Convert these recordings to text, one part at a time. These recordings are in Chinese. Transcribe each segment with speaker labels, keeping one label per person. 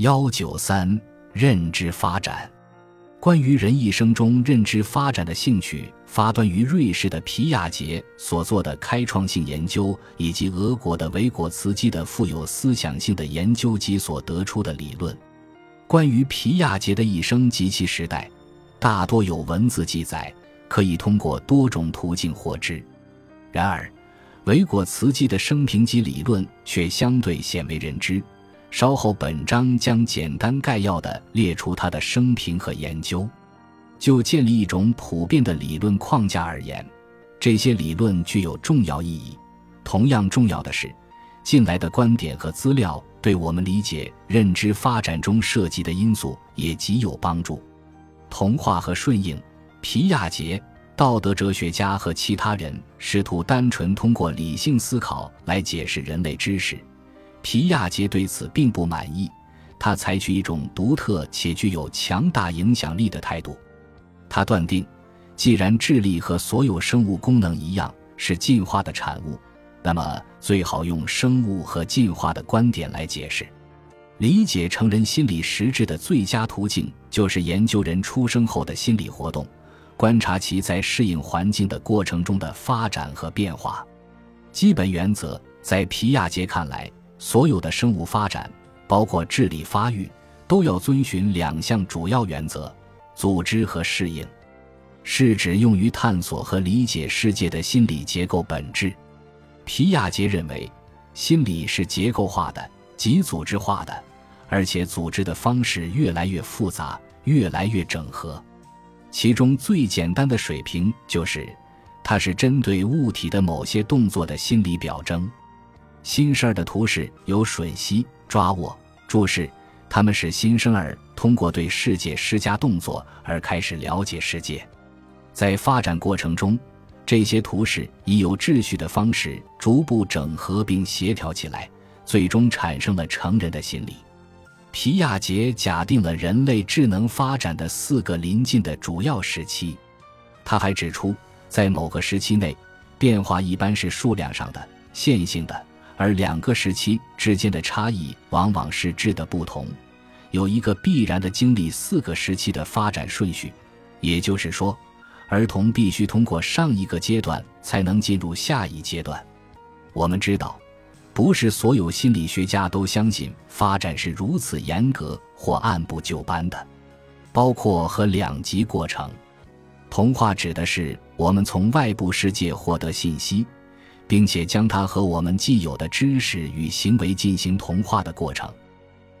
Speaker 1: 幺九三认知发展，关于人一生中认知发展的兴趣，发端于瑞士的皮亚杰所做的开创性研究，以及俄国的维果茨基的富有思想性的研究及所得出的理论。关于皮亚杰的一生及其时代，大多有文字记载，可以通过多种途径获知。然而，维果茨基的生平及理论却相对鲜为人知。稍后，本章将简单概要地列出他的生平和研究。就建立一种普遍的理论框架而言，这些理论具有重要意义。同样重要的是，近来的观点和资料对我们理解认知发展中涉及的因素也极有帮助。童话和顺应，皮亚杰、道德哲学家和其他人试图单纯通过理性思考来解释人类知识。皮亚杰对此并不满意，他采取一种独特且具有强大影响力的态度。他断定，既然智力和所有生物功能一样是进化的产物，那么最好用生物和进化的观点来解释。理解成人心理实质的最佳途径，就是研究人出生后的心理活动，观察其在适应环境的过程中的发展和变化。基本原则在皮亚杰看来。所有的生物发展，包括智力发育，都要遵循两项主要原则：组织和适应，是指用于探索和理解世界的心理结构本质。皮亚杰认为，心理是结构化的、极组织化的，而且组织的方式越来越复杂、越来越整合。其中最简单的水平就是，它是针对物体的某些动作的心理表征。新生儿的图示有吮吸、抓握、注视，他们使新生儿通过对世界施加动作而开始了解世界。在发展过程中，这些图示以有秩序的方式逐步整合并协调起来，最终产生了成人的心理。皮亚杰假定了人类智能发展的四个临近的主要时期。他还指出，在某个时期内，变化一般是数量上的、线性的。而两个时期之间的差异往往是质的不同，有一个必然的经历四个时期的发展顺序，也就是说，儿童必须通过上一个阶段才能进入下一阶段。我们知道，不是所有心理学家都相信发展是如此严格或按部就班的，包括和两极过程。童话指的是我们从外部世界获得信息。并且将它和我们既有的知识与行为进行同化的过程。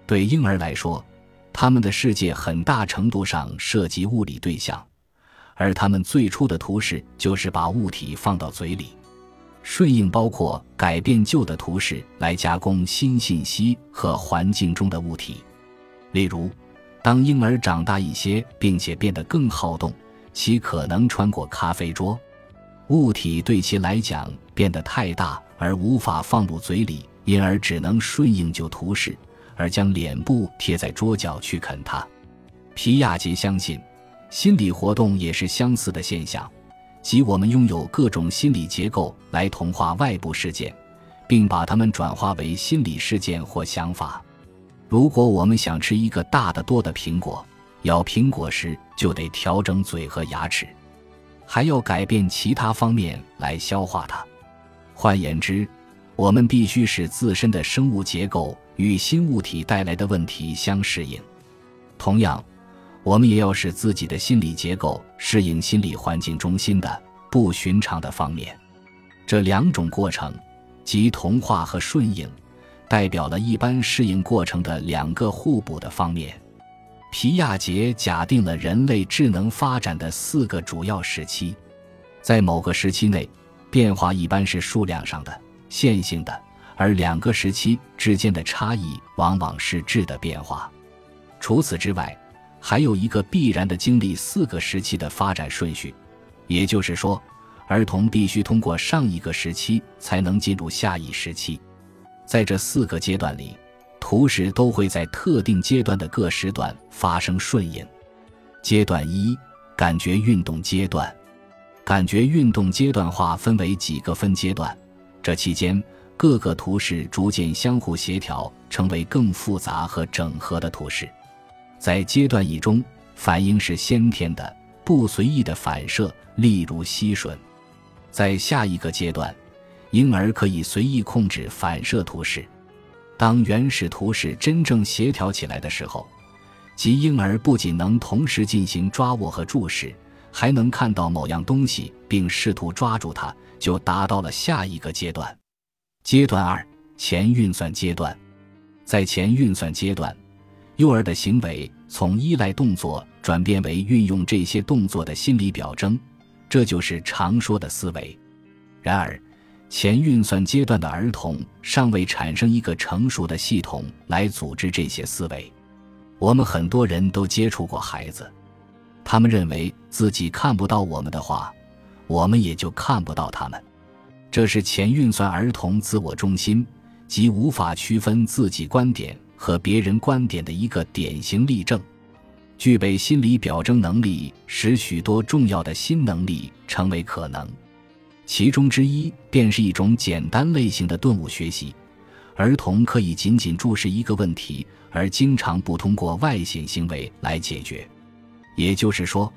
Speaker 1: 对婴儿来说，他们的世界很大程度上涉及物理对象，而他们最初的图示就是把物体放到嘴里。顺应包括改变旧的图示来加工新信息和环境中的物体。例如，当婴儿长大一些并且变得更好动，其可能穿过咖啡桌。物体对其来讲变得太大而无法放入嘴里，因而只能顺应就图示，而将脸部贴在桌角去啃它。皮亚杰相信，心理活动也是相似的现象，即我们拥有各种心理结构来同化外部事件，并把它们转化为心理事件或想法。如果我们想吃一个大得多的苹果，咬苹果时就得调整嘴和牙齿。还要改变其他方面来消化它。换言之，我们必须使自身的生物结构与新物体带来的问题相适应。同样，我们也要使自己的心理结构适应心理环境中心的不寻常的方面。这两种过程，即同化和顺应，代表了一般适应过程的两个互补的方面。皮亚杰假定了人类智能发展的四个主要时期，在某个时期内，变化一般是数量上的、线性的，而两个时期之间的差异往往是质的变化。除此之外，还有一个必然的经历四个时期的发展顺序，也就是说，儿童必须通过上一个时期才能进入下一时期。在这四个阶段里。图示都会在特定阶段的各时段发生顺应。阶段一，感觉运动阶段。感觉运动阶段划分为几个分阶段，这期间各个图式逐渐相互协调，成为更复杂和整合的图式。在阶段一中，反应是先天的、不随意的反射，例如吸吮；在下一个阶段，婴儿可以随意控制反射图式。当原始图式真正协调起来的时候，即婴儿不仅能同时进行抓握和注视，还能看到某样东西并试图抓住它，就达到了下一个阶段。阶段二：前运算阶段。在前运算阶段，幼儿的行为从依赖动作转变为运用这些动作的心理表征，这就是常说的思维。然而，前运算阶段的儿童尚未产生一个成熟的系统来组织这些思维。我们很多人都接触过孩子，他们认为自己看不到我们的话，我们也就看不到他们。这是前运算儿童自我中心及无法区分自己观点和别人观点的一个典型例证。具备心理表征能力，使许多重要的新能力成为可能，其中之一便是一种简单类型的顿悟学习。儿童可以仅仅注视一个问题。而经常不通过外显行为来解决，也就是说，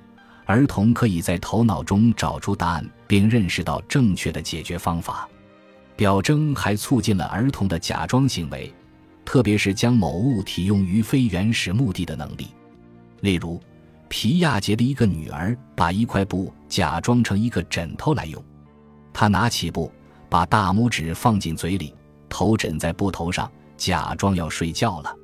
Speaker 1: 儿童可以在头脑中找出答案，并认识到正确的解决方法。表征还促进了儿童的假装行为，特别是将某物体用于非原始目的的能力。例如，皮亚杰的一个女儿把一块布假装成一个枕头来用，他拿起布，把大拇指放进嘴里，头枕在布头上，假装要睡觉了。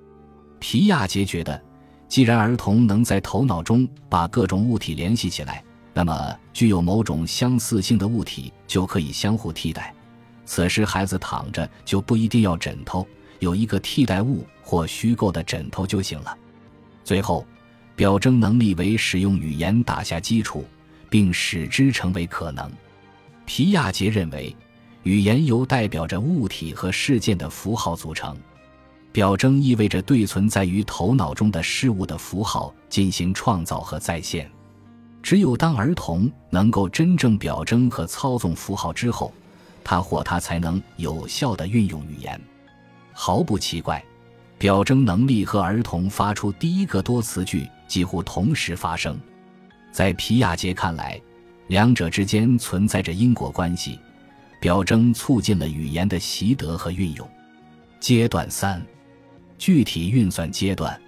Speaker 1: 皮亚杰觉得，既然儿童能在头脑中把各种物体联系起来，那么具有某种相似性的物体就可以相互替代。此时，孩子躺着就不一定要枕头，有一个替代物或虚构的枕头就行了。最后，表征能力为使用语言打下基础，并使之成为可能。皮亚杰认为，语言由代表着物体和事件的符号组成。表征意味着对存在于头脑中的事物的符号进行创造和再现。只有当儿童能够真正表征和操纵符号之后，他或他才能有效地运用语言。毫不奇怪，表征能力和儿童发出第一个多词句几乎同时发生。在皮亚杰看来，两者之间存在着因果关系。表征促进了语言的习得和运用。阶段三。具体运算阶段，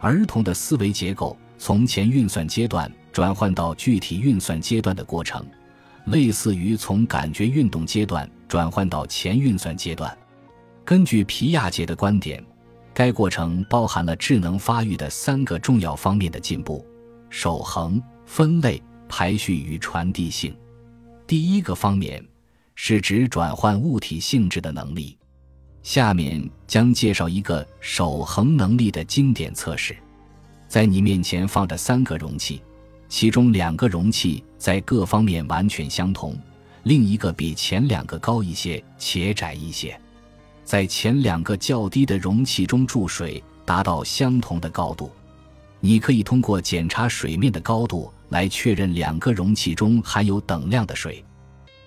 Speaker 1: 儿童的思维结构从前运算阶段转换到具体运算阶段的过程，类似于从感觉运动阶段转换到前运算阶段。根据皮亚杰的观点，该过程包含了智能发育的三个重要方面的进步：守恒、分类、排序与传递性。第一个方面是指转换物体性质的能力。下面将介绍一个守恒能力的经典测试。在你面前放着三个容器，其中两个容器在各方面完全相同，另一个比前两个高一些且窄一些。在前两个较低的容器中注水，达到相同的高度。你可以通过检查水面的高度来确认两个容器中含有等量的水。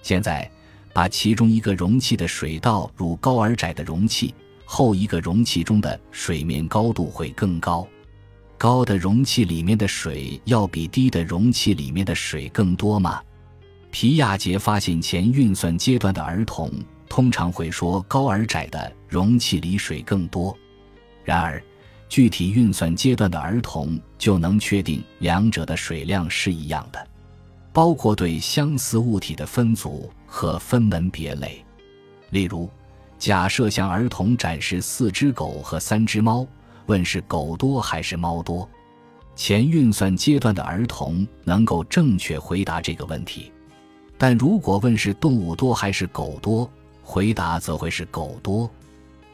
Speaker 1: 现在。把其中一个容器的水倒入高而窄的容器，后一个容器中的水面高度会更高。高的容器里面的水要比低的容器里面的水更多吗？皮亚杰发现，前运算阶段的儿童通常会说高而窄的容器里水更多。然而，具体运算阶段的儿童就能确定两者的水量是一样的。包括对相似物体的分组和分门别类，例如，假设向儿童展示四只狗和三只猫，问是狗多还是猫多。前运算阶段的儿童能够正确回答这个问题，但如果问是动物多还是狗多，回答则会是狗多。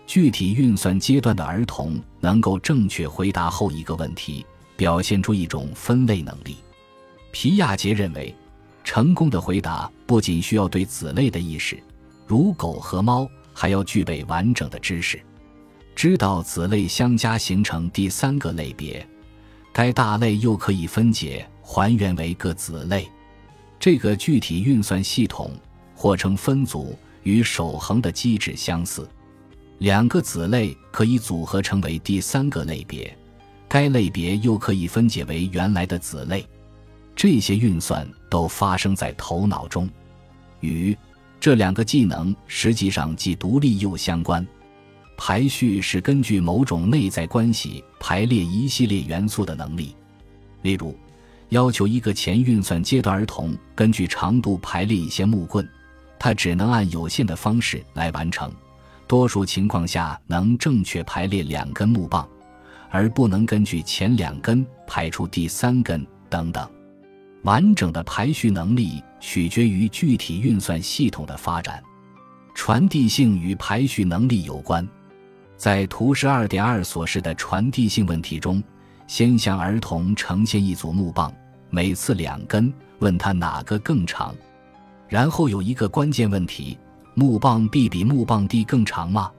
Speaker 1: 具体运算阶段的儿童能够正确回答后一个问题，表现出一种分类能力。皮亚杰认为，成功的回答不仅需要对子类的意识，如狗和猫，还要具备完整的知识，知道子类相加形成第三个类别，该大类又可以分解还原为各子类。这个具体运算系统，或称分组，与守恒的机制相似。两个子类可以组合成为第三个类别，该类别又可以分解为原来的子类。这些运算都发生在头脑中，与这两个技能实际上既独立又相关。排序是根据某种内在关系排列一系列元素的能力。例如，要求一个前运算阶段儿童根据长度排列一些木棍，他只能按有限的方式来完成。多数情况下能正确排列两根木棒，而不能根据前两根排出第三根等等。完整的排序能力取决于具体运算系统的发展。传递性与排序能力有关。在图十二点二所示的传递性问题中，先向儿童呈现一组木棒，每次两根，问他哪个更长。然后有一个关键问题：木棒 B 比木棒 D 更长吗？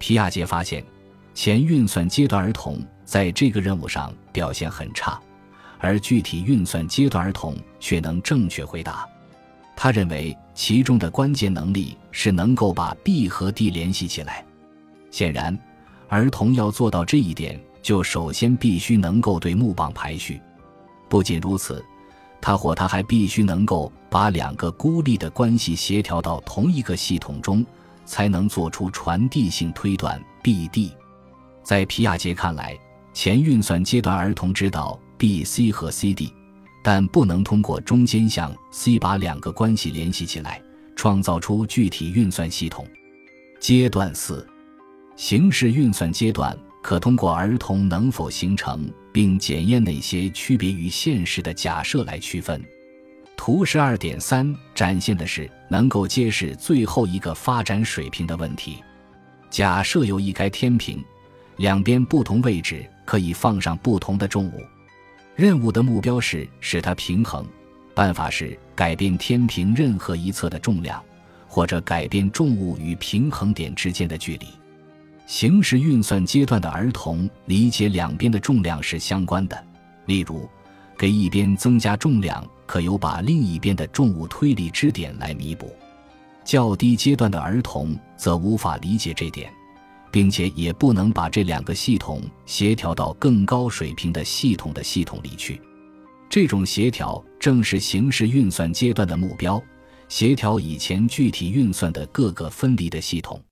Speaker 1: 皮亚杰发现，前运算阶段儿童在这个任务上表现很差，而具体运算阶段儿童却能正确回答。他认为其中的关键能力是能够把 B 和 D 联系起来。显然，儿童要做到这一点，就首先必须能够对木棒排序。不仅如此，他或他还必须能够把两个孤立的关系协调到同一个系统中，才能做出传递性推断。B、D，在皮亚杰看来，前运算阶段儿童知道 B、C 和 C、D，但不能通过中间项 C 把两个关系联系起来，创造出具体运算系统。阶段四。形式运算阶段可通过儿童能否形成并检验那些区别于现实的假设来区分。图十二点三展现的是能够揭示最后一个发展水平的问题。假设有一该天平，两边不同位置可以放上不同的重物，任务的目标是使它平衡。办法是改变天平任何一侧的重量，或者改变重物与平衡点之间的距离。形式运算阶段的儿童理解两边的重量是相关的，例如，给一边增加重量，可由把另一边的重物推离支点来弥补。较低阶段的儿童则无法理解这点，并且也不能把这两个系统协调到更高水平的系统的系统里去。这种协调正是形式运算阶段的目标：协调以前具体运算的各个分离的系统。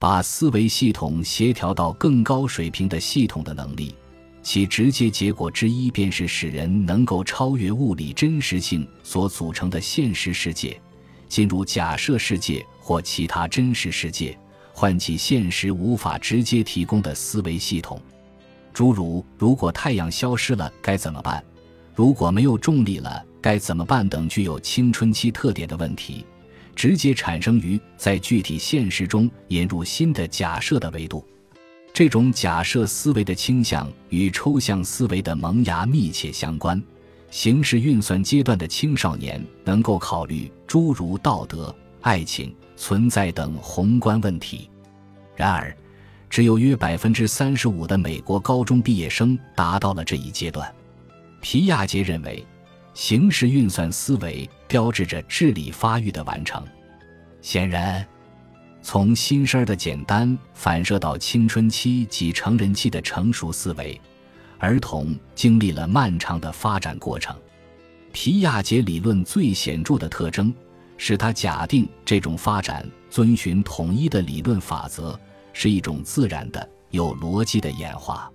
Speaker 1: 把思维系统协调到更高水平的系统的能力，其直接结果之一便是使人能够超越物理真实性所组成的现实世界，进入假设世界或其他真实世界，唤起现实无法直接提供的思维系统，诸如“如果太阳消失了该怎么办”“如果没有重力了该怎么办”等具有青春期特点的问题。直接产生于在具体现实中引入新的假设的维度，这种假设思维的倾向与抽象思维的萌芽密切相关。形式运算阶段的青少年能够考虑诸如道德、爱情、存在等宏观问题。然而，只有约百分之三十五的美国高中毕业生达到了这一阶段。皮亚杰认为。形式运算思维标志着智力发育的完成。显然，从新生儿的简单反射到青春期及成人期的成熟思维，儿童经历了漫长的发展过程。皮亚杰理论最显著的特征是他假定这种发展遵循统一的理论法则，是一种自然的、有逻辑的演化。